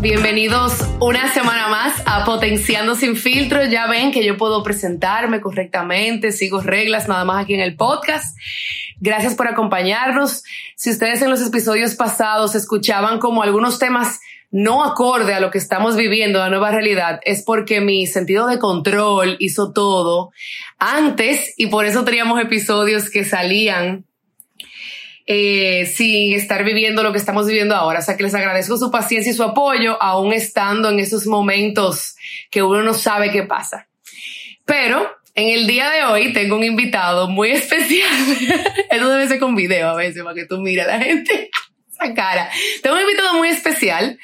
Bienvenidos una semana más a Potenciando sin filtro. Ya ven que yo puedo presentarme correctamente, sigo reglas nada más aquí en el podcast. Gracias por acompañarnos. Si ustedes en los episodios pasados escuchaban como algunos temas no acorde a lo que estamos viviendo, la nueva realidad, es porque mi sentido de control hizo todo antes y por eso teníamos episodios que salían eh, sin estar viviendo lo que estamos viviendo ahora. O sea que les agradezco su paciencia y su apoyo, aún estando en esos momentos que uno no sabe qué pasa. Pero en el día de hoy tengo un invitado muy especial. Eso debe ser con video a veces para que tú mires a la gente esa cara. Tengo un invitado muy especial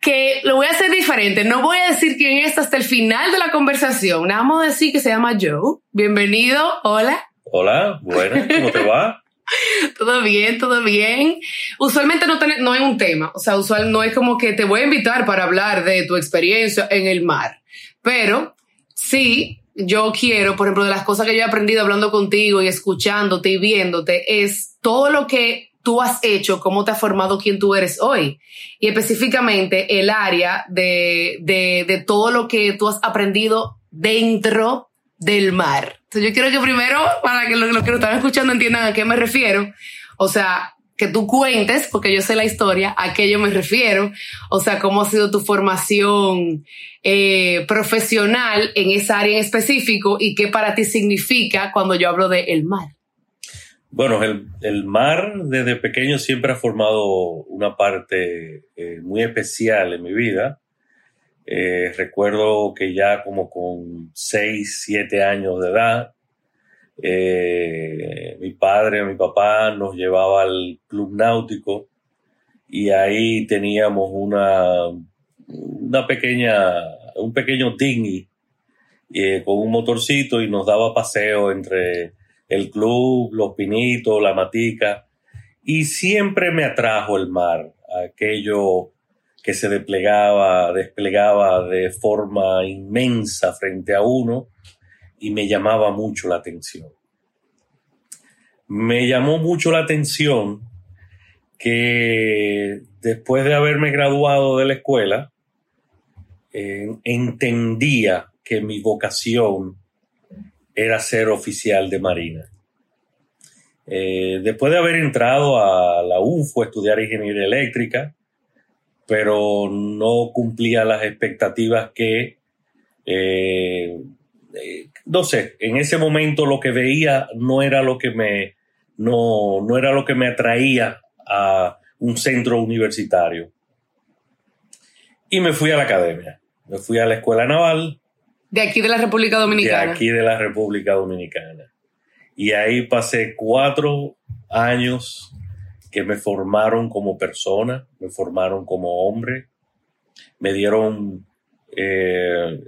que lo voy a hacer diferente. No voy a decir quién es hasta el final de la conversación. Nada más decir que se llama Joe. Bienvenido. Hola. Hola, buenas, ¿cómo te va? todo bien, todo bien. Usualmente no, hay un tema, o sea, usual no es como que te voy a invitar para hablar de tu experiencia en el mar, pero sí, yo quiero, por ejemplo, de las cosas que yo he aprendido hablando contigo y escuchándote y viéndote, es todo lo que tú has hecho, cómo te ha formado quien tú eres hoy. Y específicamente el área de, de, de todo lo que tú has aprendido dentro del mar. Entonces yo quiero que primero, para que los, que lo están escuchando entiendan a qué me refiero, o sea, que tú cuentes, porque yo sé la historia, a qué yo me refiero, o sea, cómo ha sido tu formación eh, profesional en esa área en específico y qué para ti significa cuando yo hablo de el mar. Bueno, el, el mar desde pequeño siempre ha formado una parte eh, muy especial en mi vida. Eh, recuerdo que ya como con 6, 7 años de edad, eh, mi padre, mi papá nos llevaba al club náutico y ahí teníamos una, una pequeña, un pequeño dinghy eh, con un motorcito y nos daba paseo entre el club, los pinitos, la matica y siempre me atrajo el mar, aquello que se desplegaba, desplegaba de forma inmensa frente a uno y me llamaba mucho la atención. Me llamó mucho la atención que después de haberme graduado de la escuela, eh, entendía que mi vocación era ser oficial de Marina. Eh, después de haber entrado a la UFO a estudiar ingeniería eléctrica, pero no cumplía las expectativas que, eh, eh, no sé, en ese momento lo que veía no era lo que me, no, no era lo que me atraía a un centro universitario. Y me fui a la academia, me fui a la escuela naval. De aquí de la República Dominicana. De aquí de la República Dominicana. Y ahí pasé cuatro años que me formaron como persona, me formaron como hombre, me dieron, eh,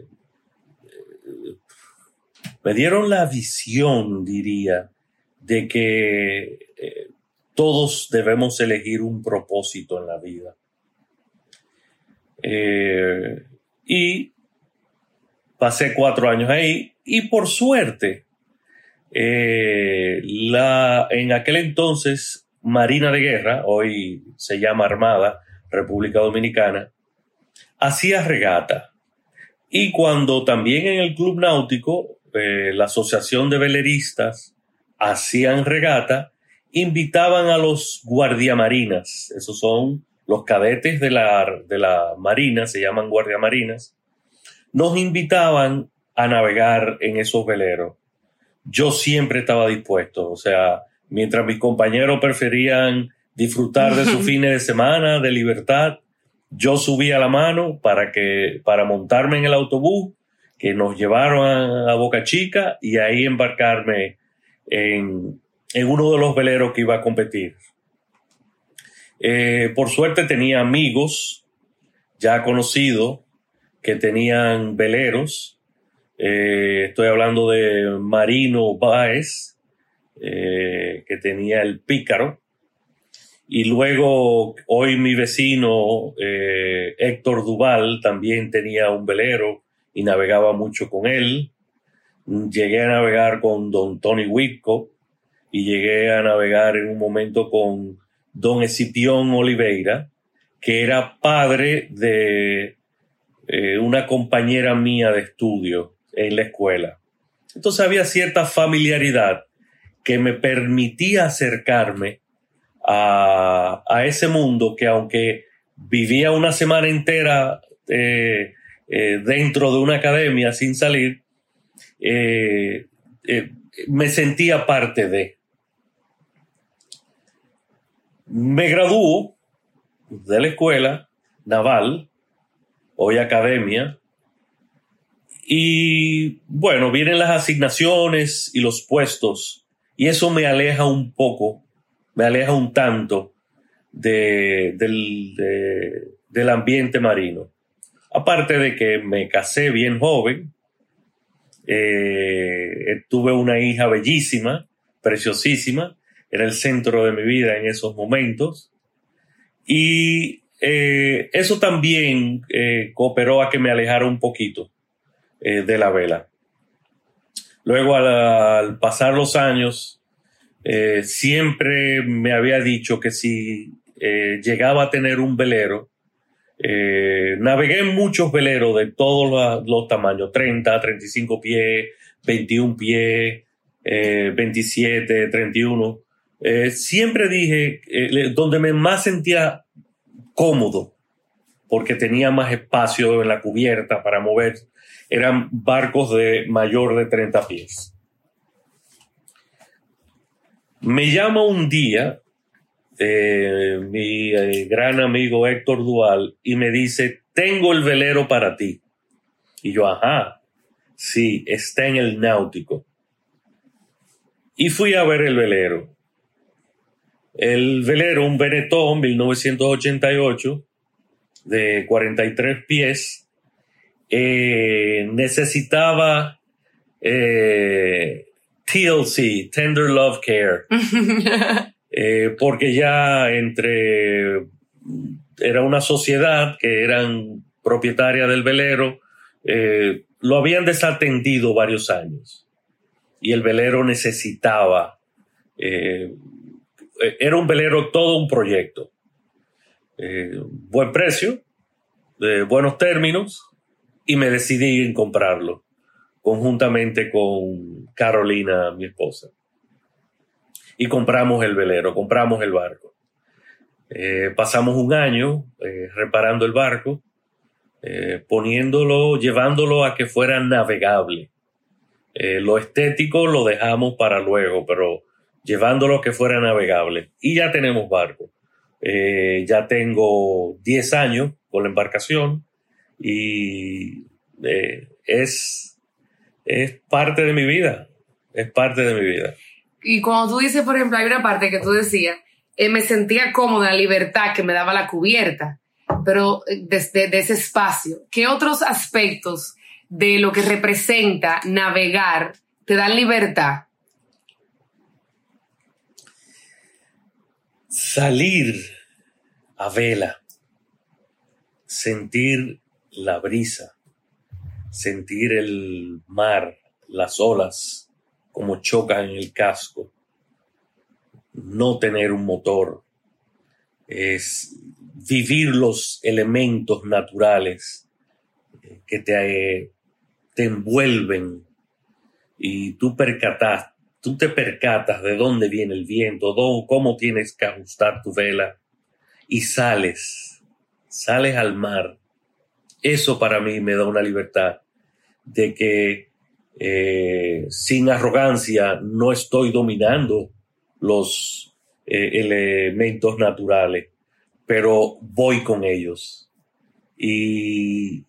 me dieron la visión, diría, de que eh, todos debemos elegir un propósito en la vida. Eh, y pasé cuatro años ahí y por suerte, la, en aquel entonces Marina de Guerra, hoy se llama Armada, República Dominicana, hacía regata. Y cuando también en el Club Náutico, eh, la Asociación de Veleristas hacían regata, invitaban a los guardiamarinas, esos son los cadetes de la, de la Marina, se llaman guardiamarinas, nos invitaban a navegar en esos veleros. Yo siempre estaba dispuesto, o sea, mientras mis compañeros preferían disfrutar de sus fines de semana, de libertad, yo subía la mano para que, para montarme en el autobús que nos llevaron a, Boca Chica y ahí embarcarme en, uno de los veleros que iba a competir. Eh, por suerte tenía amigos ya conocidos que tenían veleros. Eh, estoy hablando de Marino Báez, eh, que tenía el pícaro. Y luego, hoy mi vecino eh, Héctor Duval también tenía un velero y navegaba mucho con él. Llegué a navegar con don Tony Whitco y llegué a navegar en un momento con don Escipión Oliveira, que era padre de eh, una compañera mía de estudio en la escuela. Entonces había cierta familiaridad que me permitía acercarme a, ese mundo que aunque vivía una semana entera eh, eh, dentro de una academia sin salir, me sentía parte de. Me graduó de la escuela naval, hoy academia, y bueno, vienen las asignaciones y los puestos, y eso me aleja un poco, me aleja un tanto del, del ambiente marino. Aparte de que me casé bien joven, eh, tuve una hija bellísima, preciosísima, era el centro de mi vida en esos momentos. Y eh, eso también eh, cooperó a que me alejara un poquito de la vela. Luego, al, pasar los años, siempre me había dicho que si llegaba a tener un velero, eh, navegué en muchos veleros de todos los, tamaños, 30, 35 pies, 21 pies, 27, 31. siempre dije, eh, donde me más sentía cómodo, porque tenía más espacio en la cubierta para mover, eran barcos de mayor de 30 pies. Me llama un día eh, mi eh, gran amigo Héctor Dual y me dice, tengo el velero para ti. Y yo, ajá, sí, está en el náutico. Y fui a ver el velero. El velero, un Benetton 1988 de 43 pies, eh, necesitaba TLC, Tender Love Care. Eh, porque ya entre era una sociedad que eran propietaria del velero, eh, lo habían desatendido varios años y el velero necesitaba, eh, era un velero todo un proyecto, buen precio, de buenos términos y me decidí en comprarlo conjuntamente con Carolina, mi esposa y compramos el velero, compramos el barco. Eh, pasamos un año eh, reparando el barco, eh, poniéndolo, llevándolo a que fuera navegable. lo estético lo dejamos para luego, pero llevándolo a que fuera navegable. Y ya tenemos barco. ya tengo 10 años con la embarcación y es, es parte de mi vida. Es parte de mi vida. Y cuando tú dices, por ejemplo, hay una parte que tú decías, eh, me sentía cómoda, la libertad que me daba la cubierta, pero desde de ese espacio, ¿qué otros aspectos de lo que representa navegar te dan libertad? Salir a vela, sentir la brisa, sentir el mar, las olas, como chocan el casco. No tener un motor es vivir los elementos naturales que te, te envuelven y tú percatas, tú te percatas de dónde viene el viento, cómo tienes que ajustar tu vela y sales, sales al mar. Eso para mí me da una libertad de que eh, sin arrogancia, no estoy dominando los eh, elementos naturales, pero voy con ellos. Y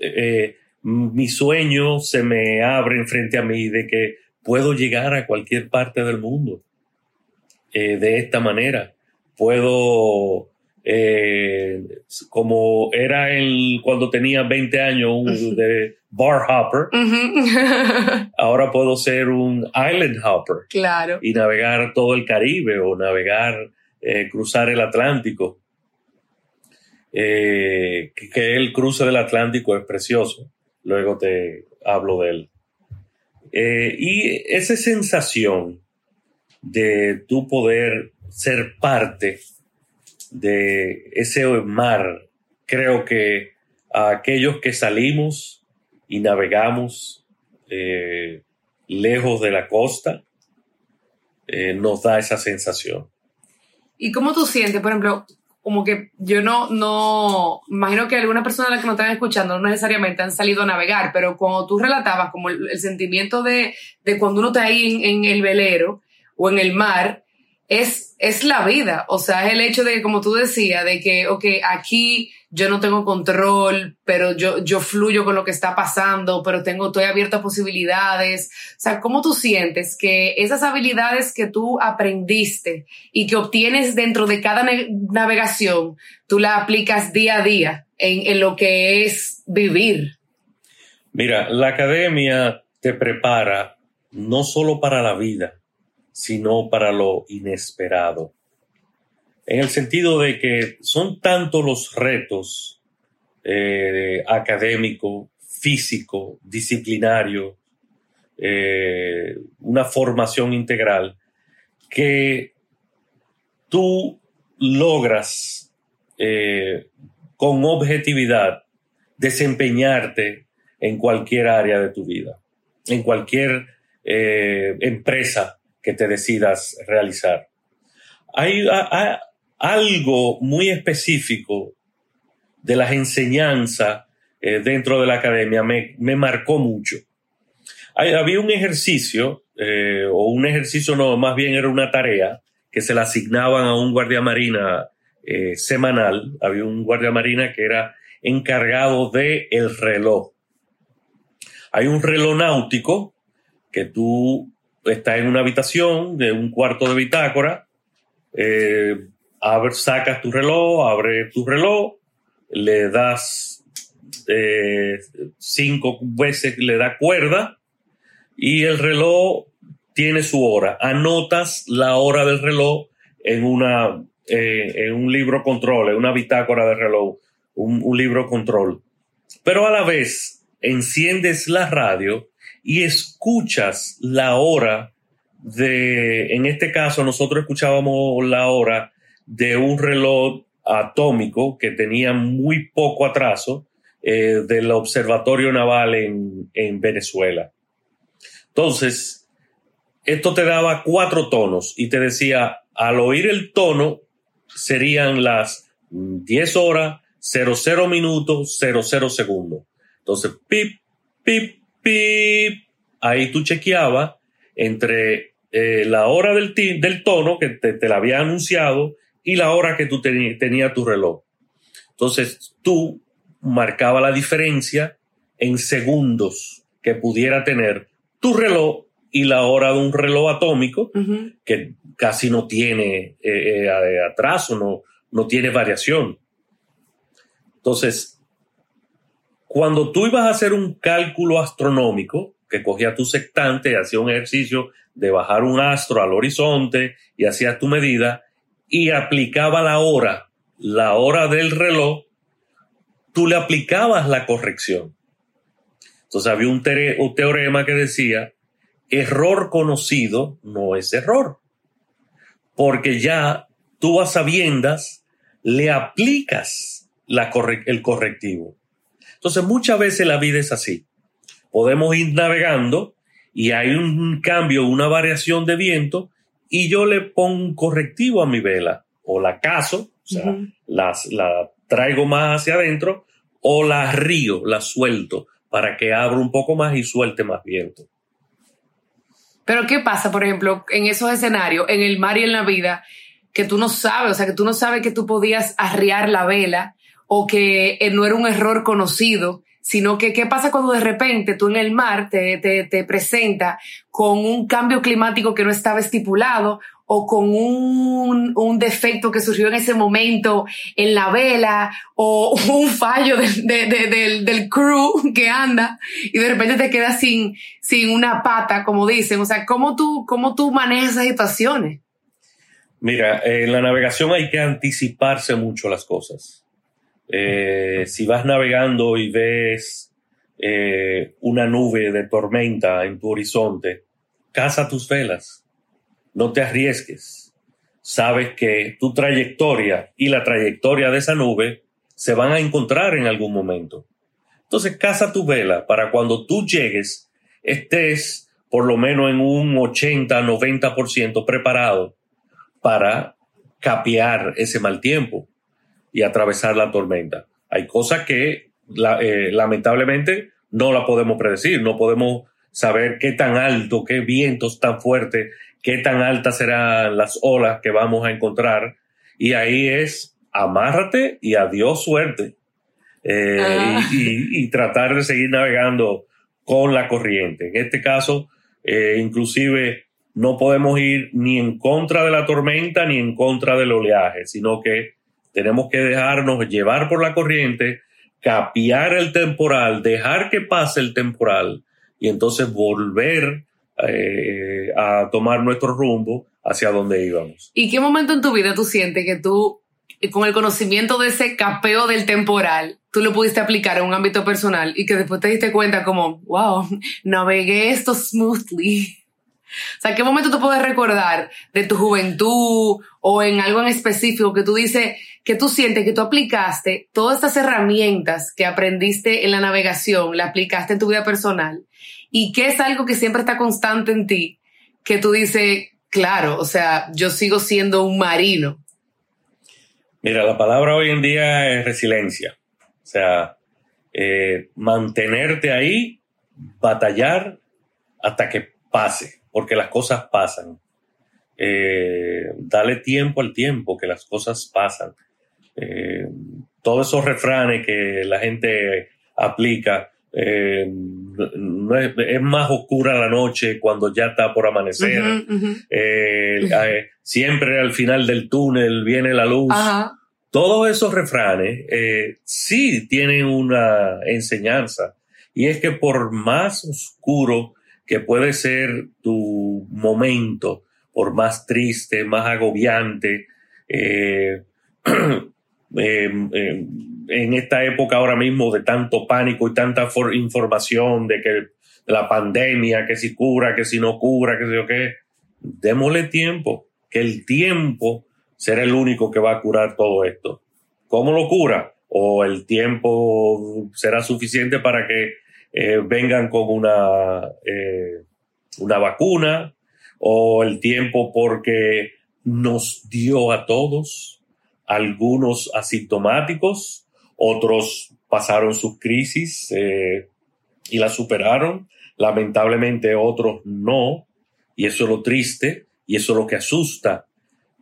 eh, mi sueño se me abre enfrente a mí de que puedo llegar a cualquier parte del mundo de esta manera. Puedo eh, como era el, cuando tenía 20 años un, de bar hopper, ahora puedo ser un island hopper. Claro. Y navegar todo el Caribe o navegar, eh, cruzar el Atlántico. Eh, que, el cruce del Atlántico es precioso. Luego te hablo de él. y esa sensación de tu poder ser parte de ese mar, creo que a aquellos que salimos y navegamos eh, lejos de la costa, eh, nos da esa sensación. ¿Y cómo tú sientes, por ejemplo, como que yo no, no, imagino que algunas personas que nos están escuchando no necesariamente han salido a navegar, pero cuando tú relatabas como el, sentimiento de, de, cuando uno está ahí en, en, el velero o en el mar, es, es la vida, o sea, es el hecho de, como tú decías, de que, ok, aquí yo no tengo control, pero yo, yo fluyo con lo que está pasando, pero tengo, estoy abierto a posibilidades. O sea, ¿cómo tú sientes que esas habilidades que tú aprendiste y que obtienes dentro de cada navegación, tú las aplicas día a día en, en lo que es vivir? Mira, la academia te prepara no solo para la vida, sino para lo inesperado. En el sentido de que son tantos los retos eh, académico, físico, disciplinario, eh, una formación integral, que tú logras eh, con objetividad desempeñarte en cualquier área de tu vida, en cualquier empresa que te decidas realizar. Hay, algo muy específico de las enseñanzas eh, dentro de la academia me, marcó mucho. había un ejercicio, eh, o un ejercicio no, más bien era una tarea que se le asignaban a un guardia marina eh, semanal. Había un guardia marina que era encargado de el reloj. Hay un reloj náutico que tú estás en una habitación de un cuarto de bitácora, sacas tu reloj, abre tu reloj, le das eh, cinco veces, le da cuerda y el reloj tiene su hora. Anotas la hora del reloj en, una, eh, en un libro control, en una bitácora de reloj, un, un libro control. Pero a la vez enciendes la radio y escuchas la hora de, en este caso nosotros escuchábamos la hora de un reloj atómico que tenía muy poco atraso eh, del Observatorio Naval en, en Venezuela. Entonces, esto te daba cuatro tonos y te decía, al oír el tono, serían las 10 horas, 00 minutos, 00 segundos. Entonces, pip, pip, pip, ahí tú chequeabas entre eh, la hora del, del tono que te, te la había anunciado y la hora que tú tenías tu reloj. Entonces tú marcaba la diferencia en segundos que pudiera tener tu reloj y la hora de un reloj atómico que casi no tiene eh, eh, atraso, no, no tiene variación. Entonces, cuando tú ibas a hacer un cálculo astronómico, que cogía tu sectante, hacía un ejercicio de bajar un astro al horizonte y hacías tu medida, y aplicaba la hora, la hora del reloj, tú le aplicabas la corrección. Entonces había un, teorema que decía, error conocido no es error, porque ya tú a sabiendas le aplicas la el correctivo. Entonces muchas veces la vida es así. Podemos ir navegando y hay un cambio, una variación de viento y yo le pongo un correctivo a mi vela, o la caso, o sea, las, la traigo más hacia adentro, o la río, la suelto, para que abra un poco más y suelte más viento. Pero ¿qué pasa, por ejemplo, en esos escenarios, en el mar y en la vida, que tú no sabes, o sea, que tú no sabes que tú podías arriar la vela o que eh, no era un error conocido sino que qué pasa cuando de repente tú en el mar te, te, te presenta con un cambio climático que no estaba estipulado o con un, un, defecto que surgió en ese momento en la vela o un fallo de, de, del, del, crew que anda y de repente te quedas sin, sin una pata, como dicen. O sea, ¿cómo tú, cómo tú manejas esas situaciones? Mira, en la navegación hay que anticiparse mucho las cosas. Eh, si vas navegando y ves eh, una nube de tormenta en tu horizonte, caza tus velas, no te arriesgues. sabes que tu trayectoria y la trayectoria de esa nube se van a encontrar en algún momento. Entonces, casa tu vela para cuando tú llegues, estés por lo menos en un 80, 90% preparado para capear ese mal tiempo y atravesar la tormenta. Hay cosas que eh, lamentablemente no la podemos predecir, no podemos saber qué tan alto, qué vientos tan fuertes, qué tan altas serán las olas que vamos a encontrar. Y ahí es amárrate y adiós suerte. Eh, ah. y, tratar de seguir navegando con la corriente. En este caso, eh, inclusive no podemos ir ni en contra de la tormenta ni en contra del oleaje, sino que tenemos que dejarnos llevar por la corriente, capiar el temporal, dejar que pase el temporal y entonces volver eh, a tomar nuestro rumbo hacia donde íbamos. ¿Y qué momento en tu vida tú sientes que tú, con el conocimiento de ese capeo del temporal, tú lo pudiste aplicar en un ámbito personal y que después te diste cuenta como, wow, navegué esto smoothly? O sea, ¿qué momento tú puedes recordar de tu juventud o en algo en específico que tú dices, que tú sientes que tú aplicaste todas estas herramientas que aprendiste en la navegación, la aplicaste en tu vida personal y que es algo que siempre está constante en ti, que tú dices, claro, o sea, yo sigo siendo un marino? Mira, la palabra hoy en día es resiliencia. O sea, eh, mantenerte ahí, batallar hasta que pase porque las cosas pasan. Eh, dale tiempo al tiempo, que las cosas pasan. Eh, todos esos refranes que la gente aplica, eh, es, más oscura la noche cuando ya está por amanecer. siempre al final del túnel viene la luz. Todos esos refranes sí tienen una enseñanza y es que por más oscuro que puede ser tu momento, por más triste, más agobiante, eh, em, em, en esta época ahora mismo de tanto pánico y tanta información de que la pandemia, que si cura, que si no cura, que si o qué, démosle tiempo, que el tiempo será el único que va a curar todo esto. ¿Cómo lo cura? O el tiempo será suficiente para que eh, vengan con una, eh, una vacuna o el tiempo porque nos dio a todos, algunos asintomáticos, otros pasaron sus crisis eh, y la superaron, lamentablemente otros no, y eso es lo triste y eso es lo que asusta,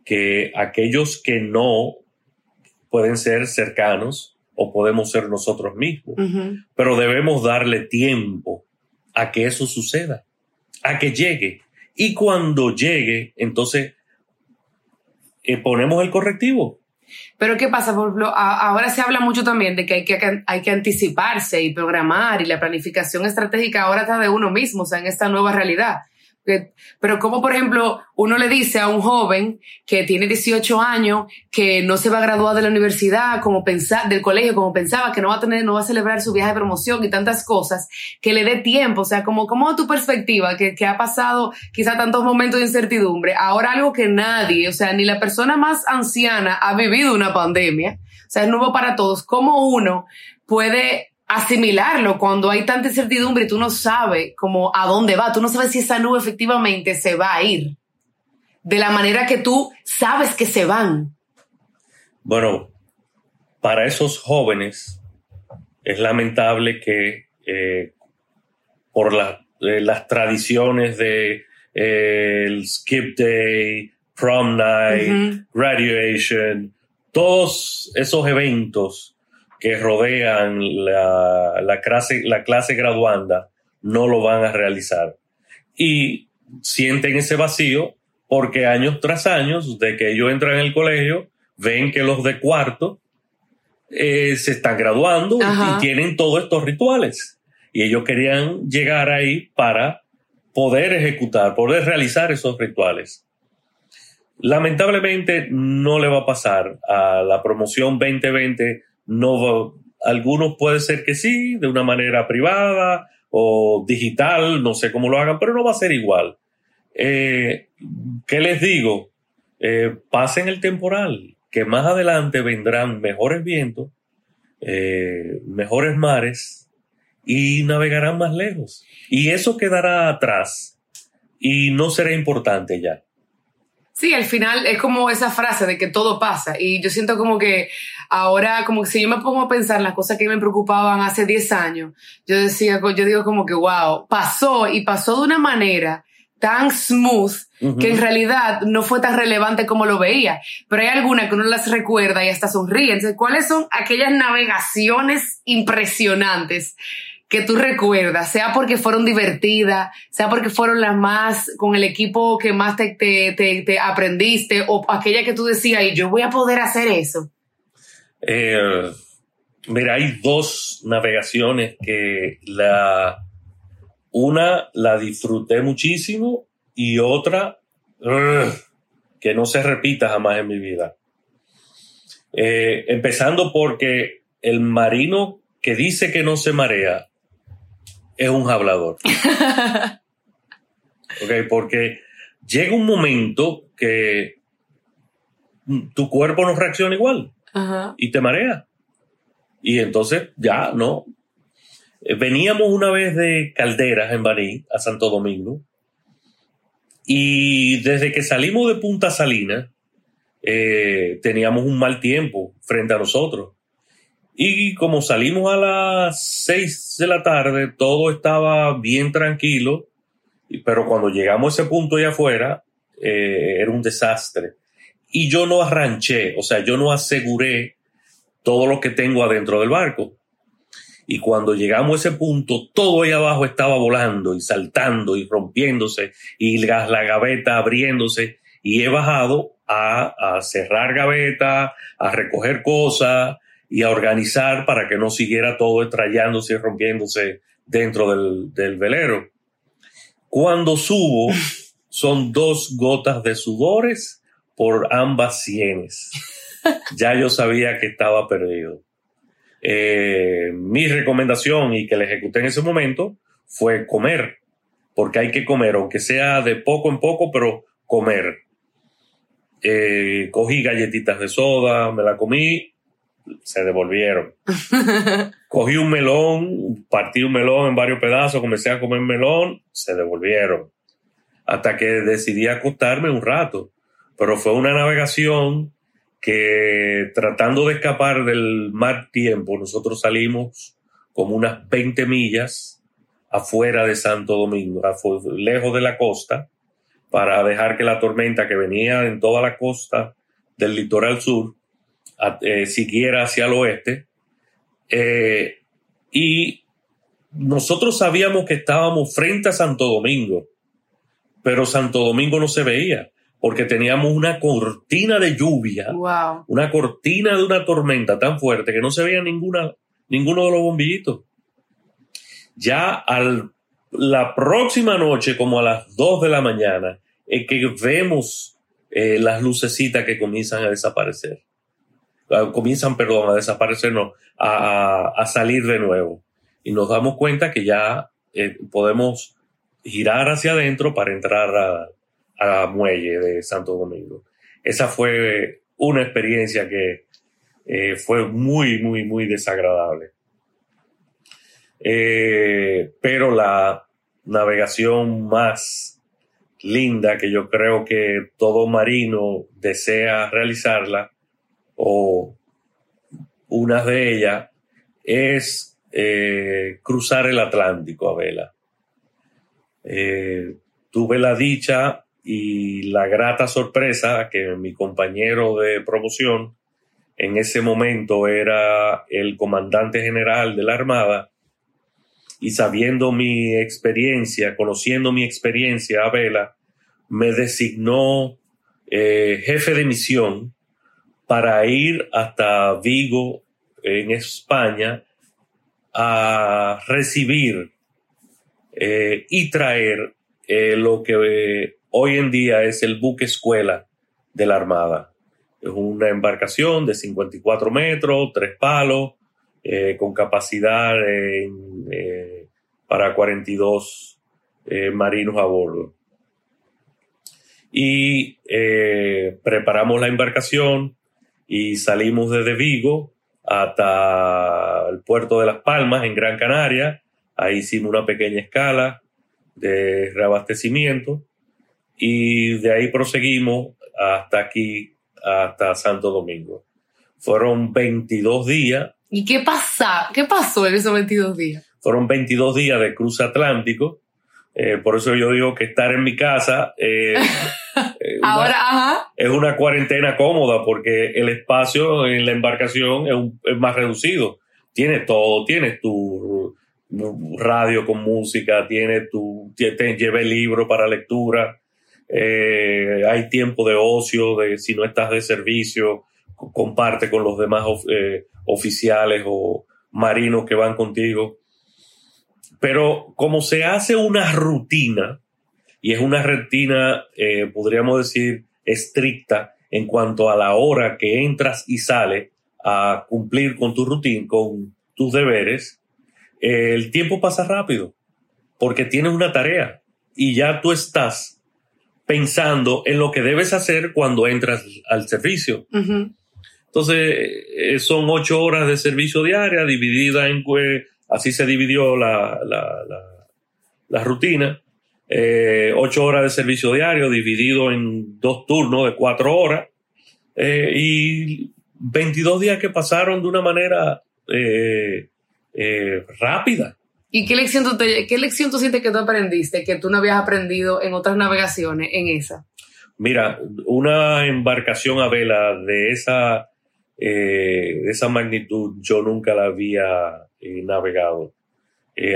que aquellos que no pueden ser cercanos, o podemos ser nosotros mismos. Pero debemos darle tiempo a que eso suceda, a que llegue. Y cuando llegue, entonces eh, ponemos el correctivo. Pero ¿qué pasa? Por ejemplo, ahora se habla mucho también de que hay, que hay que anticiparse y programar y la planificación estratégica ahora está de uno mismo, o sea, en esta nueva realidad. Pero como por ejemplo uno le dice a un joven que tiene 18 años que no se va a graduar de la universidad como pensaba, del colegio como pensaba, que no va a tener, no va a celebrar su viaje de promoción y tantas cosas, que le dé tiempo, o sea, como, como tu perspectiva, que, que ha pasado quizá tantos momentos de incertidumbre, ahora algo que nadie, o sea, ni la persona más anciana ha vivido una pandemia, o sea, es nuevo para todos, ¿cómo uno puede asimilarlo cuando hay tanta incertidumbre y tú no sabes cómo a dónde va, tú no sabes si esa nube efectivamente se va a ir. De la manera que tú sabes que se van. Bueno, para esos jóvenes es lamentable que eh, por eh, las tradiciones de eh, el skip day, prom night, graduation, todos esos eventos que rodean la, clase, la clase graduanda no lo van a realizar. Y sienten ese vacío porque años tras años, de que ellos entran en el colegio, ven que los de cuarto eh, se están graduando y tienen todos estos rituales. Y ellos querían llegar ahí para poder ejecutar, poder realizar esos rituales. Lamentablemente no le va a pasar a la promoción 2020 no algunos puede ser que sí, de una manera privada o digital, no sé cómo lo hagan, pero no va a ser igual. Eh, ¿Qué les digo? eh, pasen el temporal, que más adelante vendrán mejores vientos, eh, mejores mares y navegarán más lejos. Y eso quedará atrás y no será importante ya. Sí, al final es como esa frase de que todo pasa. Y yo siento como que ahora, como que si yo me pongo a pensar en las cosas que me preocupaban hace 10 años, yo decía, yo digo como que, wow, pasó y pasó de una manera tan smooth que en realidad no fue tan relevante como lo veía. Pero hay algunas que uno las recuerda y hasta sonríe. Entonces, ¿cuáles son aquellas navegaciones impresionantes que tú recuerdas, sea porque fueron divertidas, sea porque fueron las más, con el equipo que más te, te, aprendiste, o aquella que tú decías, y yo voy a poder hacer eso? Eh, mira, hay dos navegaciones que la, una la disfruté muchísimo y otra que no se repita jamás en mi vida. Eh, empezando porque el marino que dice que no se marea es un hablador. ok, porque llega un momento que tu cuerpo no reacciona igual y te marea. Y entonces ya, ¿no? Eh, veníamos una vez de Calderas en Baní a Santo Domingo y desde que salimos de Punta Salina eh, teníamos un mal tiempo frente a nosotros. Y como salimos a las seis de la tarde, todo estaba bien tranquilo, pero cuando llegamos a ese punto allá afuera, eh, era un desastre. Y yo no arranché, o sea, yo no aseguré todo lo que tengo adentro del barco. Y cuando llegamos a ese punto, todo ahí abajo estaba volando y saltando y rompiéndose y la, gaveta abriéndose. Y he bajado a, a cerrar gaveta, a recoger cosas, y a organizar para que no siguiera todo estrellándose y rompiéndose dentro del, velero. Cuando subo, son dos gotas de sudores por ambas sienes. Ya yo sabía que estaba perdido. Eh, mi recomendación y que la ejecuté en ese momento fue comer, porque hay que comer, aunque sea de poco en poco, pero comer. Eh, cogí galletitas de soda, me la comí se devolvieron. Cogí un melón, partí un melón en varios pedazos, comencé a comer melón, se devolvieron. Hasta que decidí acostarme un rato. Pero fue una navegación que tratando de escapar del mal tiempo, nosotros salimos como unas 20 millas afuera de Santo Domingo, lejos de la costa, para dejar que la tormenta que venía en toda la costa del litoral sur eh, siguiera hacia el oeste. Eh, y nosotros sabíamos que estábamos frente a Santo Domingo, pero Santo Domingo no se veía porque teníamos una cortina de lluvia, una cortina de una tormenta tan fuerte que no se veía ninguna, ninguno de los bombillitos. Ya al, la próxima noche, como a las 2 de la mañana, es que vemos eh, las lucecitas que comienzan a desaparecer. Ah, comienzan, perdón, a desaparecer, a, salir de nuevo. Y nos damos cuenta que ya eh, podemos girar hacia adentro para entrar a, a, muelle de Santo Domingo. Esa fue una experiencia que eh, fue muy, muy, muy desagradable. Eh, pero la navegación más linda que yo creo que todo marino desea realizarla o una de ellas es eh, cruzar el Atlántico a vela. Eh, tuve la dicha y la grata sorpresa que mi compañero de promoción en ese momento era el comandante general de la Armada y sabiendo mi experiencia, conociendo mi experiencia a vela, me designó eh, jefe de misión para ir hasta Vigo, en España, a recibir eh, y traer eh, lo que eh, hoy en día es el buque escuela de la Armada. Es una embarcación de 54 metros, tres palos, con capacidad para 42 marinos a bordo. y preparamos la embarcación y salimos desde Vigo hasta el puerto de Las Palmas en Gran Canaria. Ahí hicimos una pequeña escala de reabastecimiento y de ahí proseguimos hasta aquí, hasta Santo Domingo. Fueron 22 días. ¿Y qué pasa? ¿Qué pasó en esos 22 días? Fueron 22 días de cruce atlántico. Eh, por eso yo digo que estar en mi casa eh, Ahora, ajá. es una cuarentena cómoda porque el espacio en la embarcación es, un- es más reducido. Tienes todo, tienes tu radio con música, tienes tu, te, te llevé libro para lectura, eh, hay tiempo de ocio, de si no estás de servicio, co- comparte con los demás of- eh, oficiales o marinos que van contigo. Pero como se hace una rutina, y es una rutina, eh, podríamos decir, estricta en cuanto a la hora que entras y sales a cumplir con tu rutina, con tus deberes, eh, el tiempo pasa rápido porque tienes una tarea y ya tú estás pensando en lo que debes hacer cuando entras al servicio. Entonces, eh, son ocho horas de servicio diaria dividida en, cue- así se dividió la, la, la- la rutina, eh, ocho horas de servicio diario dividido en dos turnos de cuatro horas eh, y 22 días que pasaron de una manera eh, eh, rápida. ¿Y qué lección, tú te- qué lección tú sientes que tú aprendiste que tú no habías aprendido en otras navegaciones en esa? Mira, una embarcación a vela de esa, eh, de esa magnitud yo nunca la había navegado.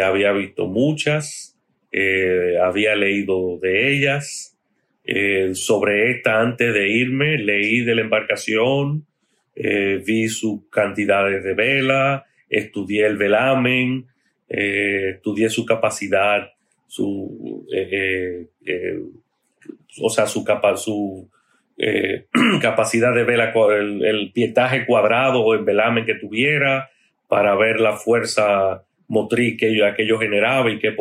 Había visto muchas, eh, había leído de ellas. eh, sobre esta antes de irme, leí de la embarcación, eh, vi sus cantidades de vela, estudié el velamen, estudié su capacidad, su, o sea, su, capa, su capacidad de vela, el, el pietaje cuadrado o el velamen que tuviera para ver la fuerza motriz que ello, aquello generaba y qué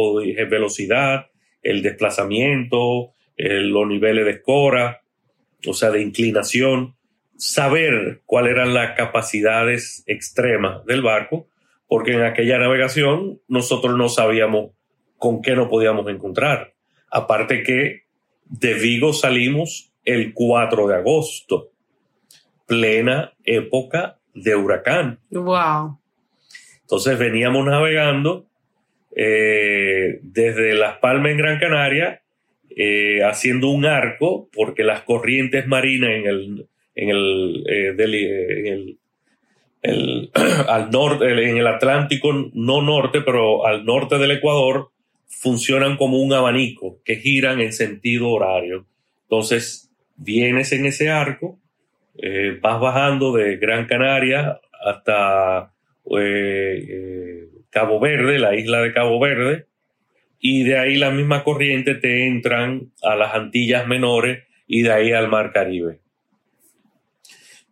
velocidad, el desplazamiento, los niveles de escora, o sea, de inclinación, saber cuáles eran las capacidades extremas del barco, porque en aquella navegación nosotros no sabíamos con qué nos podíamos encontrar. Aparte que de Vigo salimos el 4 de agosto, plena época de huracán. Wow. Entonces veníamos navegando eh, desde Las Palmas en Gran Canaria, eh, haciendo un arco, porque las corrientes marinas en el, en el, eh, en el- al norte, en el Atlántico, no norte, pero al norte del Ecuador, funcionan como un abanico que giran en sentido horario. Entonces, vienes en ese arco, vas bajando de Gran Canaria hasta eh, Cabo Verde, la isla de Cabo Verde, y de ahí la misma corriente te entran a las Antillas Menores y de ahí al Mar Caribe.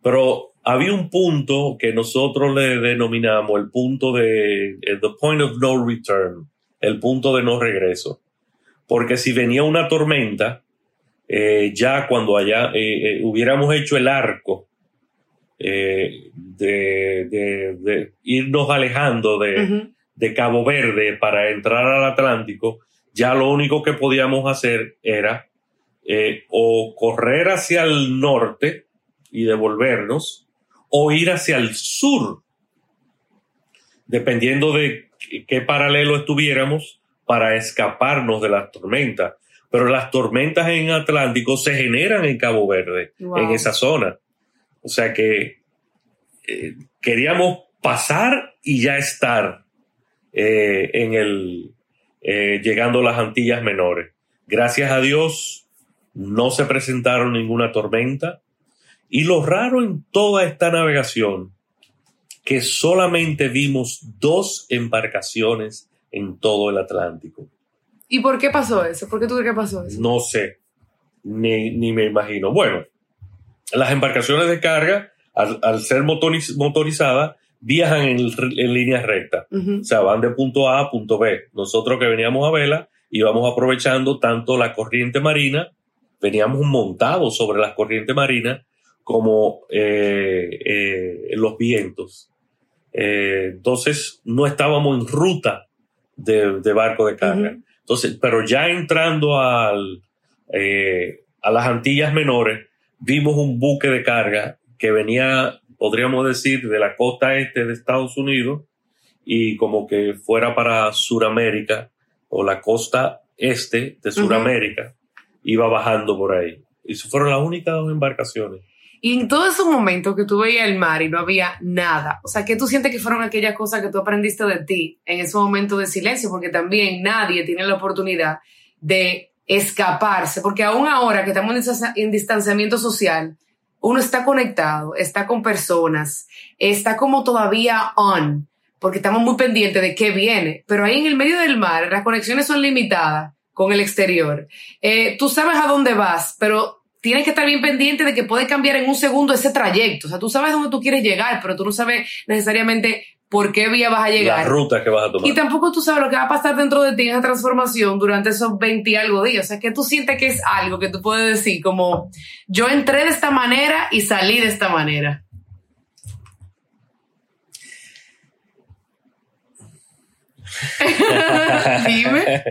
Pero había un punto que nosotros le denominamos el punto de eh, the point of no return, el punto de no regreso. Porque si venía una tormenta, eh, ya cuando allá hubiéramos hecho el arco eh, de, de- de irnos alejando de, Cabo Verde para entrar al Atlántico, ya lo único que podíamos hacer era eh, o correr hacia el norte y devolvernos, o ir hacia el sur, dependiendo de qué- qué paralelo estuviéramos para escaparnos de las tormentas. Pero las tormentas en Atlántico se generan en Cabo Verde, Wow. en esa zona. O sea que eh, queríamos pasar y ya estar eh, en el eh, llegando a las Antillas Menores. Gracias a Dios no se presentaron ninguna tormenta y lo raro en toda esta navegación que solamente vimos dos embarcaciones en todo el Atlántico. ¿Y por qué pasó eso? ¿Por qué tú crees que pasó eso? No sé, ni, ni me imagino. Bueno, las embarcaciones de carga, al, al ser motoriz- motorizadas, viajan en, en líneas rectas. O sea, van de punto A a punto B. Nosotros que veníamos a vela íbamos aprovechando tanto la corriente marina veníamos montados sobre las corrientes marinas como eh, eh, los vientos. Eh, entonces no estábamos en ruta de, barco de carga. Entonces, pero ya entrando al, a las Antillas Menores, vimos un buque de carga que venía, podríamos decir, de la costa este de Estados Unidos y como que fuera para Sudamérica o la costa este de Sudamérica, iba bajando por ahí. Y fueron las únicas dos embarcaciones. Y en todos esos momentos que tú veías el mar y no había nada, o sea, ¿qué tú sientes que fueron aquellas cosas que tú aprendiste de ti en ese momento de silencio? Porque también nadie tiene la oportunidad de escaparse, porque aún ahora que estamos en distanciamiento social, uno está conectado, está con personas, está como todavía on, porque estamos muy pendientes de qué viene, pero ahí en el medio del mar las conexiones son limitadas con el exterior. Eh, tú sabes a dónde vas, pero tienes que estar bien pendiente de que puede cambiar en un segundo ese trayecto. O sea, tú sabes dónde tú quieres llegar, pero tú no sabes necesariamente por qué vía vas a llegar. La ruta que vas a tomar. Y tampoco tú sabes lo que va a pasar dentro de ti en esa transformación durante esos 20 y algo días. O sea, que tú sientes que es algo que tú puedes decir como, yo entré de esta manera y salí de esta manera. Dime.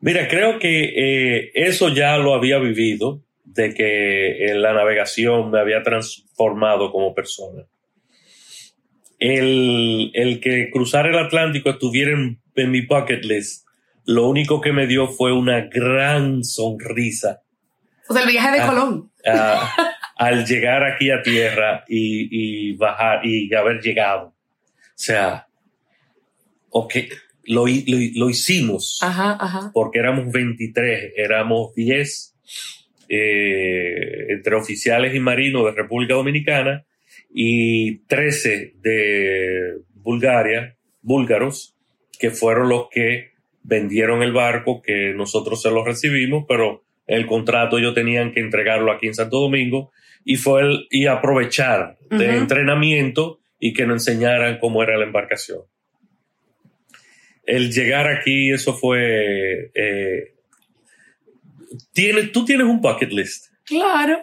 Mira, creo que eh, eso ya lo había vivido, de que la navegación me había transformado como persona el, que cruzar el Atlántico estuviera en, mi bucket list, lo único que me dio fue una gran sonrisa. O sea, el viaje de Colón. al llegar aquí a tierra y, bajar y haber llegado. O sea, ok, lo, lo, hicimos. Porque éramos 23, éramos 10 eh, entre oficiales y marinos de República Dominicana y 13 de Bulgaria, búlgaros, que fueron los que vendieron el barco, que nosotros se lo recibimos, pero el contrato ellos tenían que entregarlo aquí en Santo Domingo y fue el, y aprovechar de entrenamiento y que nos enseñaran cómo era la embarcación. El llegar aquí, eso fue... Eh, ¿Tú tienes un bucket list? Claro.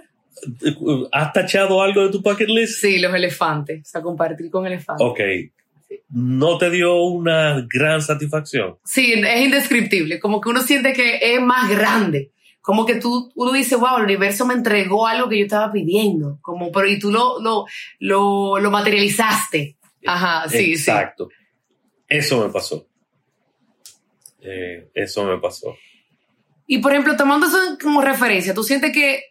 ¿Has tachado algo de tu bucket list? Sí, los elefantes, o sea, compartir con elefantes. Ok. ¿No te dio una gran satisfacción? Sí, es indescriptible, como que uno siente que es más grande, como que tú, uno dice, wow, el universo me entregó algo que yo estaba pidiendo, como, pero y tú lo, lo, lo, lo materializaste. Ajá, sí, Exacto. Eso me pasó. Eh, eso me pasó. Y por ejemplo, tomando eso como referencia, ¿tú sientes que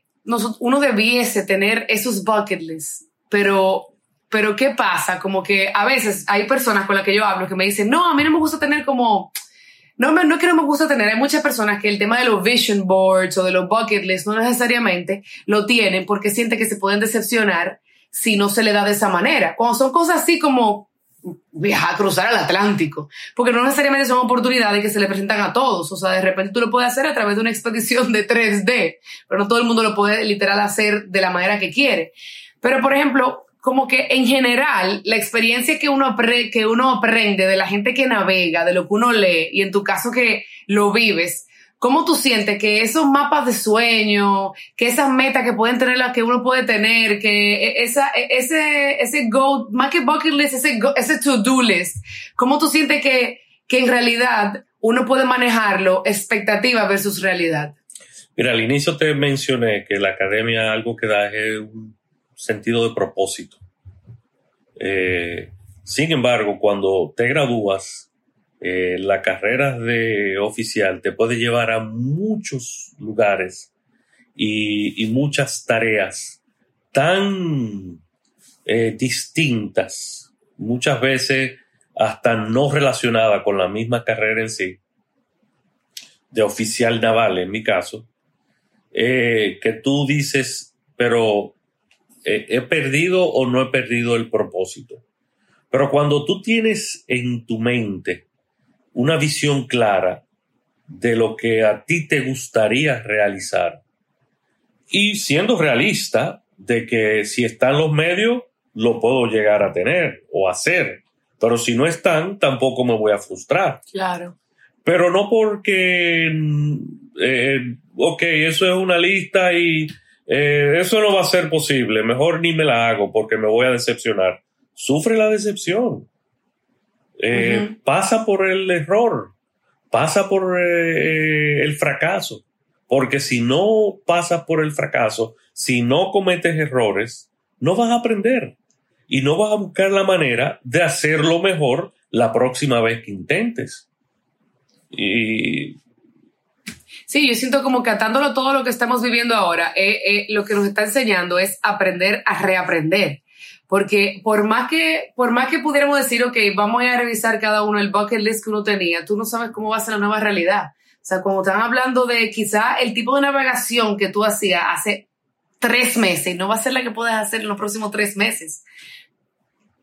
uno debiese tener esos bucket lists, pero, pero ¿qué pasa? Como que a veces hay personas con las que yo hablo que me dicen, no, a mí no me gusta tener como, no, no es que no me gusta tener, hay muchas personas que el tema de los vision boards o de los bucket lists no necesariamente lo tienen porque sienten que se pueden decepcionar si no se le da de esa manera. Cuando son cosas así como viajar, cruzar el Atlántico, porque no necesariamente son oportunidades que se le presentan a todos, o sea, de repente tú lo puedes hacer a través de una expedición de 3D, pero no todo el mundo lo puede literal hacer de la manera que quiere. Pero, por ejemplo, como que en general, la experiencia que uno, que uno aprende de la gente que navega, de lo que uno lee, y en tu caso que lo vives, ¿Cómo tú sientes que esos mapas de sueño, que esas metas que pueden tener las que uno puede tener, que e, esa, e, ese, ese go, más que bucket list, ese, ese to-do list, ¿cómo tú sientes que, que en realidad uno puede manejarlo expectativa versus realidad? Mira, al inicio te mencioné que la academia algo que da es un sentido de propósito. Eh, sin embargo, cuando te gradúas, eh, la carrera de oficial te puede llevar a muchos lugares y, muchas tareas tan eh, distintas, muchas veces hasta no relacionadas con la misma carrera en sí, de oficial naval en mi caso, eh, que tú dices, pero ¿he perdido o no he perdido el propósito? Pero cuando tú tienes en tu mente una visión clara de lo que a ti te gustaría realizar. Y siendo realista de que si están los medios, lo puedo llegar a tener o hacer. Pero si no están, tampoco me voy a frustrar. Claro. pero no porque, eh, ok, eso es una lista y eh, eso no va a ser posible, mejor ni me la hago porque me voy a decepcionar. Sufre la decepción. Eh, pasa por el error, pasa por el fracaso, porque si no pasas por el fracaso, si no cometes errores, no vas a aprender y no vas a buscar la manera de hacerlo mejor la próxima vez que intentes. Y Sí, yo siento como que atándolo todo lo que estamos viviendo ahora, eh, eh, lo que nos está enseñando es aprender a reaprender. Porque por más que, por más que pudiéramos decir, ok, vamos a revisar cada uno el bucket list que uno tenía, tú no sabes cómo va a ser la nueva realidad. O sea, cuando están hablando de quizá el tipo de navegación que tú hacías hace tres meses, no va a ser la que puedes hacer en los próximos tres meses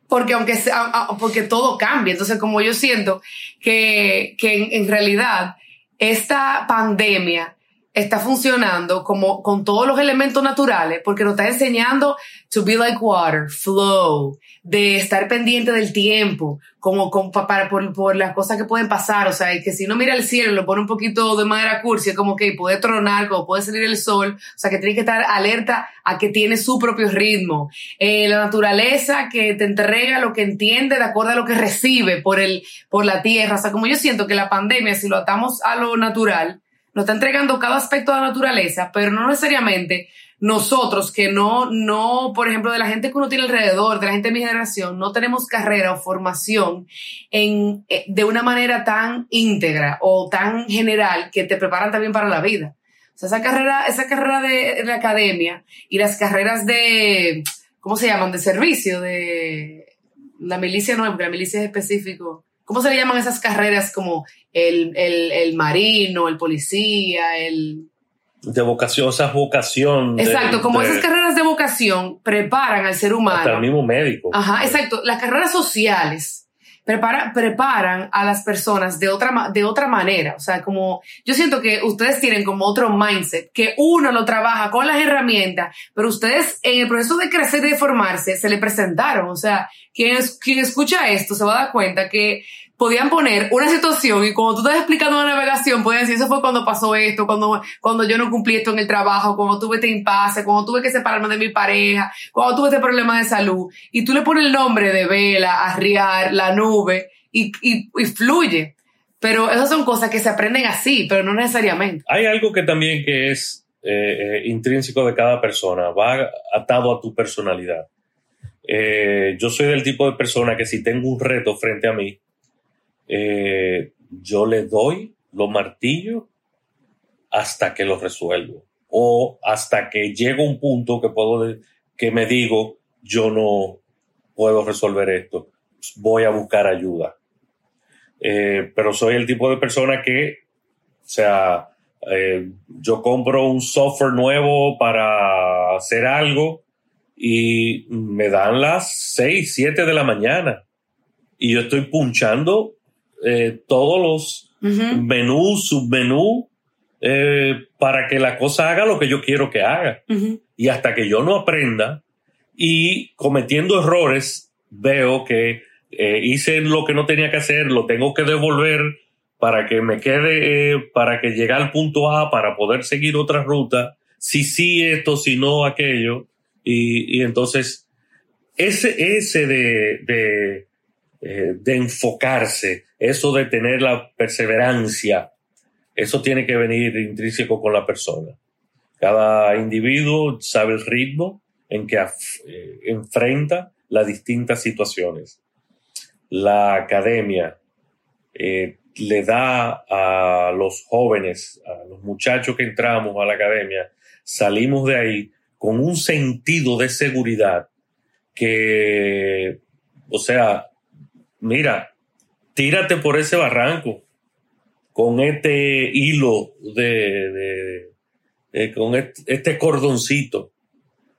porque aunque sea, porque todo cambia. Entonces, como yo siento que, que en, realidad esta pandemia está funcionando como con todos los elementos naturales, porque nos está enseñando to be like water, flow, de estar pendiente del tiempo, como, para, por, por, las cosas que pueden pasar, o sea, que si no mira el cielo, lo pone un poquito de manera cursi, como que puede tronar, como puede salir el sol, o sea, que tiene que estar alerta a que tiene su propio ritmo. Eh, la naturaleza que te entrega lo que entiende de acuerdo a lo que recibe por, el, por la tierra, o sea, como yo siento que la pandemia, si lo atamos a lo natural, nos está entregando cada aspecto de la naturaleza, pero no necesariamente nosotros que no, no, por ejemplo, de la gente que uno tiene alrededor, de la gente de mi generación, no tenemos carrera o formación en, eh, de una manera tan íntegra o tan general que te preparan también para la vida. O sea, esa carrera, esa carrera de, la academia y las carreras de, ¿cómo se llaman? De servicio, de la milicia no, la milicia es específico. ¿Cómo se le llaman esas carreras como el, el, el marino, el policía, el... De vocación, esa vocación. Exacto, como esas carreras de vocación preparan al ser humano. Hasta el mismo médico. Ajá, exacto. Las carreras sociales prepara, preparan a las personas de otra, de otra manera. O sea, como yo siento que ustedes tienen como otro mindset, que uno lo trabaja con las herramientas, pero ustedes en el proceso de crecer y de formarse se le presentaron. O sea, quien, quien escucha esto se va a dar cuenta que podían poner una situación y cuando tú estás explicando una navegación, pueden decir, eso fue cuando pasó esto, cuando, cuando yo no cumplí esto en el trabajo, cuando tuve este impasse, cuando tuve que separarme de mi pareja, cuando tuve este problema de salud. Y tú le pones el nombre de vela, arriar, la nube y, y, y fluye. Pero esas son cosas que se aprenden así, pero no necesariamente. Hay algo que también que es eh, eh, intrínseco de cada persona, va atado a tu personalidad. Eh, yo soy del tipo de persona que si tengo un reto frente a mí, eh, yo le doy los martillos hasta que lo resuelvo. O hasta que llego un punto que puedo que me digo yo no puedo resolver esto. Voy a buscar ayuda. Eh, pero soy el tipo de persona que o sea eh, yo compro un software nuevo para hacer algo y me dan las 6, 7 de la mañana. Y yo estoy punchando eh, todos los menús, submenú, eh, para que la cosa haga lo que yo quiero que haga. Y hasta que yo no aprenda y cometiendo errores, veo que eh, hice lo que no tenía que hacer, lo tengo que devolver para que me quede, para que llegue al punto A, para poder seguir otra ruta, si sí esto, si no aquello. Y, y entonces, ese, ese de, de eh, de enfocarse, eso de tener la perseverancia, eso tiene que venir intrínseco con la persona. Cada individuo sabe el ritmo en que eh, enfrenta las distintas situaciones. La academia eh, le da a los jóvenes, a los muchachos que entramos a la academia, salimos de ahí con un sentido de seguridad que, o sea, mira, tírate por ese barranco con este hilo de, con este, cordoncito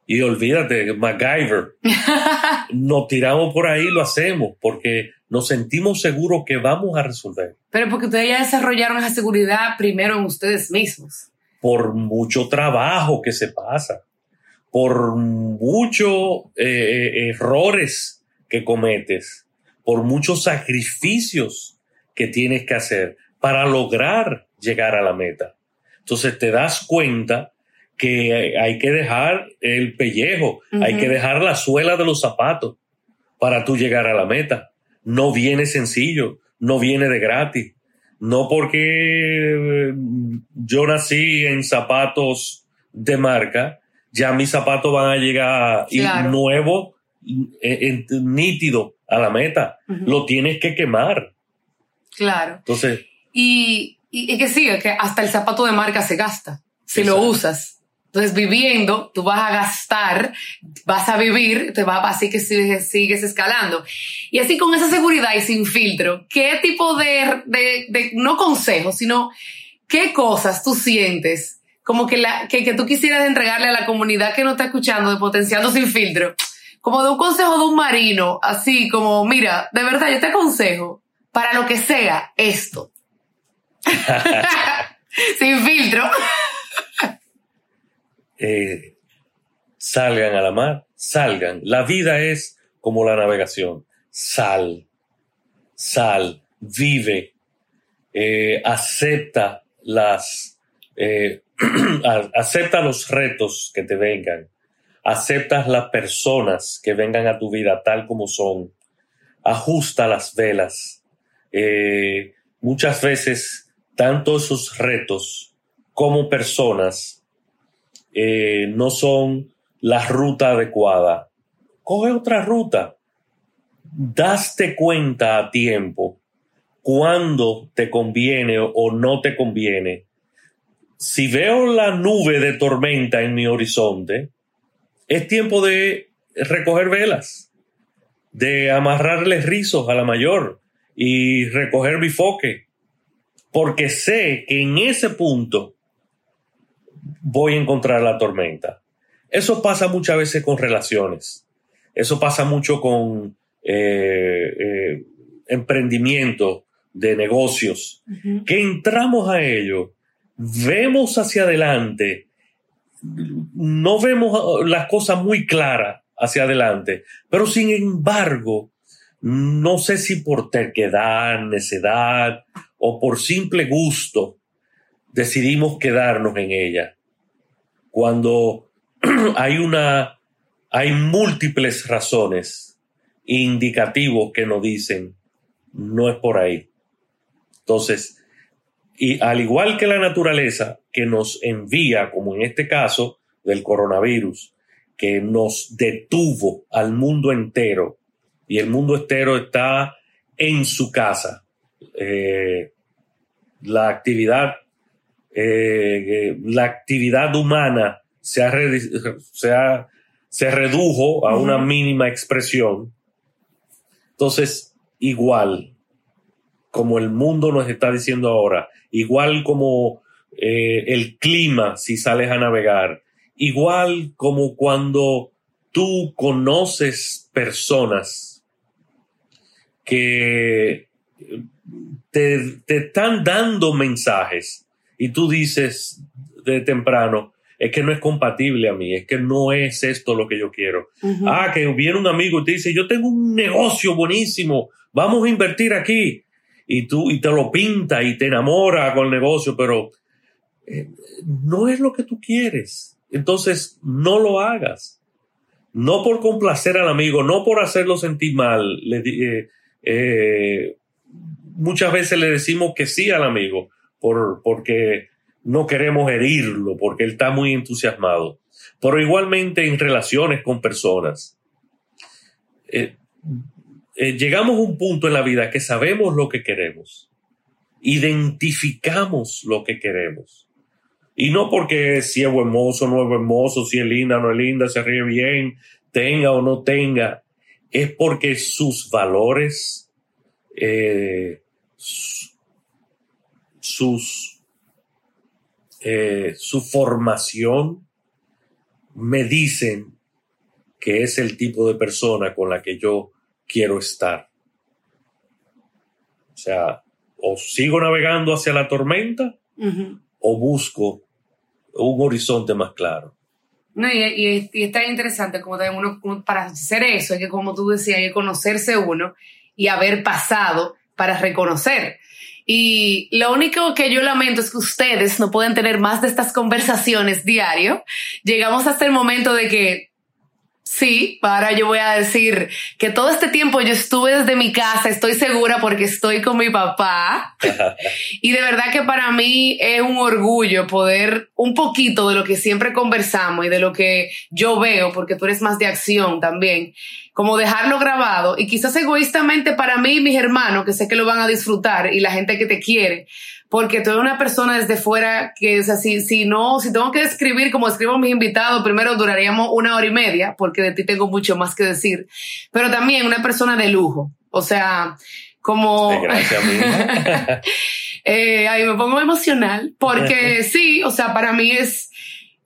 y olvídate, MacGyver. nos tiramos por ahí y lo hacemos porque nos sentimos seguros que vamos a resolver. Pero porque ustedes ya desarrollaron esa seguridad primero en ustedes mismos. Por mucho trabajo que se pasa, por muchos eh, eh, errores que cometes, por muchos sacrificios que tienes que hacer para lograr llegar a la meta. Entonces te das cuenta que hay que dejar el pellejo, hay que dejar la suela de los zapatos para tú llegar a la meta. No viene sencillo, no viene de gratis. No porque yo nací en zapatos de marca, ya mis zapatos van a llegar nuevo, nítido a la meta. Lo tienes que quemar. Claro. Entonces. Y, y, que sí, que hasta el zapato de marca se gasta si lo usas. Entonces, viviendo, tú vas a gastar, vas a vivir, te va así que sigues, sigues escalando. Y así con esa seguridad y sin filtro, ¿qué tipo de, de, de no consejos, sino qué cosas tú sientes como que, la, que, que tú quisieras entregarle a la comunidad que no está escuchando de Potenciando sin filtro? Como de un consejo de un marino, así como, mira, de verdad, yo te aconsejo, para lo que sea, esto. sin filtro. Eh, salgan a la mar, salgan. La vida es como la navegación. Sal, sal, vive, eh, acepta las, eh, acepta los retos que te vengan, acepta las personas que vengan a tu vida tal como son, ajusta las velas. muchas veces, tanto esos retos como personas eh, no son la ruta adecuada. Coge otra ruta. Daste cuenta a tiempo cuando te conviene o no te conviene. Si veo la nube de tormenta en mi horizonte, es tiempo de recoger velas, de amarrarle rizos a la mayor y recoger bifoque, porque sé que en ese punto voy a encontrar la tormenta. Eso pasa muchas veces con relaciones. Eso pasa mucho con eh, eh, emprendimiento de negocios. Que entramos a ello, vemos hacia adelante, no vemos las cosas muy claras hacia adelante, pero sin embargo, no sé si por terquedad, necedad o por simple gusto, decidimos quedarnos en ella cuando hay una, hay múltiples razones indicativos que nos dicen, no es por ahí. Entonces, y al igual que la naturaleza que nos envía, como en este caso del coronavirus, que nos detuvo al mundo entero, y el mundo entero está en su casa. Eh, la actividad eh, la actividad humana se, se, redujo a una mínima expresión. Entonces, igual como el mundo nos está diciendo ahora, igual como eh, el clima si sales a navegar, igual como cuando tú conoces personas que te, te están dando mensajes y tú dices de temprano, es que no es compatible a mí, es que no es esto lo que yo quiero. Ah, que viene un amigo y te dice, yo tengo un negocio buenísimo, vamos a invertir aquí. Y tú, y te lo pinta y te enamora con el negocio, pero eh, no es lo que tú quieres. Entonces, no lo hagas. No por complacer al amigo, no por hacerlo sentir mal. Eh, eh, muchas veces le decimos que sí al amigo, por, porque no queremos herirlo, porque él está muy entusiasmado. Pero igualmente en relaciones con personas. Eh, llegamos a un punto en la vida que sabemos lo que queremos. Identificamos lo que queremos. Y no porque si es buen mozo, no es buen mozo, si es linda, no es linda, se ríe bien, tenga o no tenga. Es porque sus valores, eh, sus, eh, su formación me dicen que es el tipo de persona con la que yo quiero estar. O sea, o sigo navegando hacia la tormenta o busco un horizonte más claro. No, y, está interesante como también uno, para hacer eso, hay que como tú decías, hay que conocerse uno y haber pasado para reconocer. Y lo único que yo lamento es que ustedes no pueden tener más de estas conversaciones diario. Llegamos hasta el momento de que Sí, ahora yo voy a decir que todo este tiempo yo estuve desde mi casa, estoy segura porque estoy con mi papá. y de verdad que para mí es un orgullo poder un poquito de lo que siempre conversamos y de lo que yo veo, porque tú eres más de acción también, como dejarlo grabado y quizás egoístamente para mí y mis hermanos, que sé que lo van a disfrutar y la gente que te quiere, porque tú eres una persona desde fuera que es así, si no, si tengo que escribir como escribo mis invitados, primero duraríamos una hora y media, porque de ti tengo mucho más que decir, pero también una persona de lujo, o sea, como... Gracias, eh, ahí me pongo emocional, porque sí, o sea, para mí es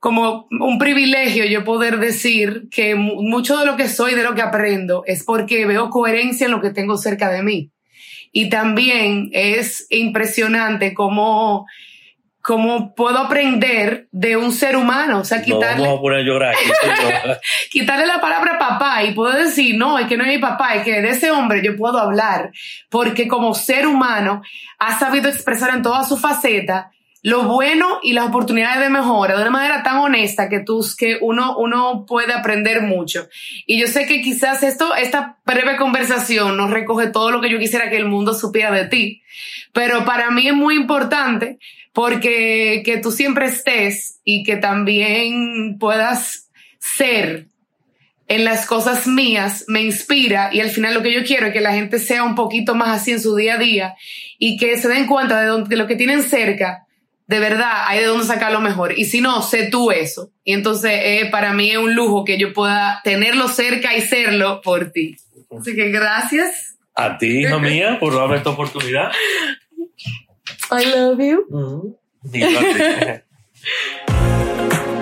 como un privilegio yo poder decir que mucho de lo que soy, de lo que aprendo, es porque veo coherencia en lo que tengo cerca de mí. Y también es impresionante cómo, cómo puedo aprender de un ser humano. O sea, quitarle, no, vamos a llorar, quitarle la palabra papá y puedo decir, no, es que no es mi papá, es que de ese hombre yo puedo hablar. Porque como ser humano ha sabido expresar en toda su faceta lo bueno y las oportunidades de mejora de una manera tan honesta que tú, que uno, uno puede aprender mucho. Y yo sé que quizás esto, esta breve conversación no recoge todo lo que yo quisiera que el mundo supiera de ti, pero para mí es muy importante porque que tú siempre estés y que también puedas ser en las cosas mías me inspira y al final lo que yo quiero es que la gente sea un poquito más así en su día a día y que se den cuenta de, de lo que tienen cerca de verdad hay de dónde sacar lo mejor. Y si no, sé tú eso. Y entonces eh, para mí es un lujo que yo pueda tenerlo cerca y serlo por ti. Así que gracias. A ti, hija mía, por darme esta oportunidad. I love you.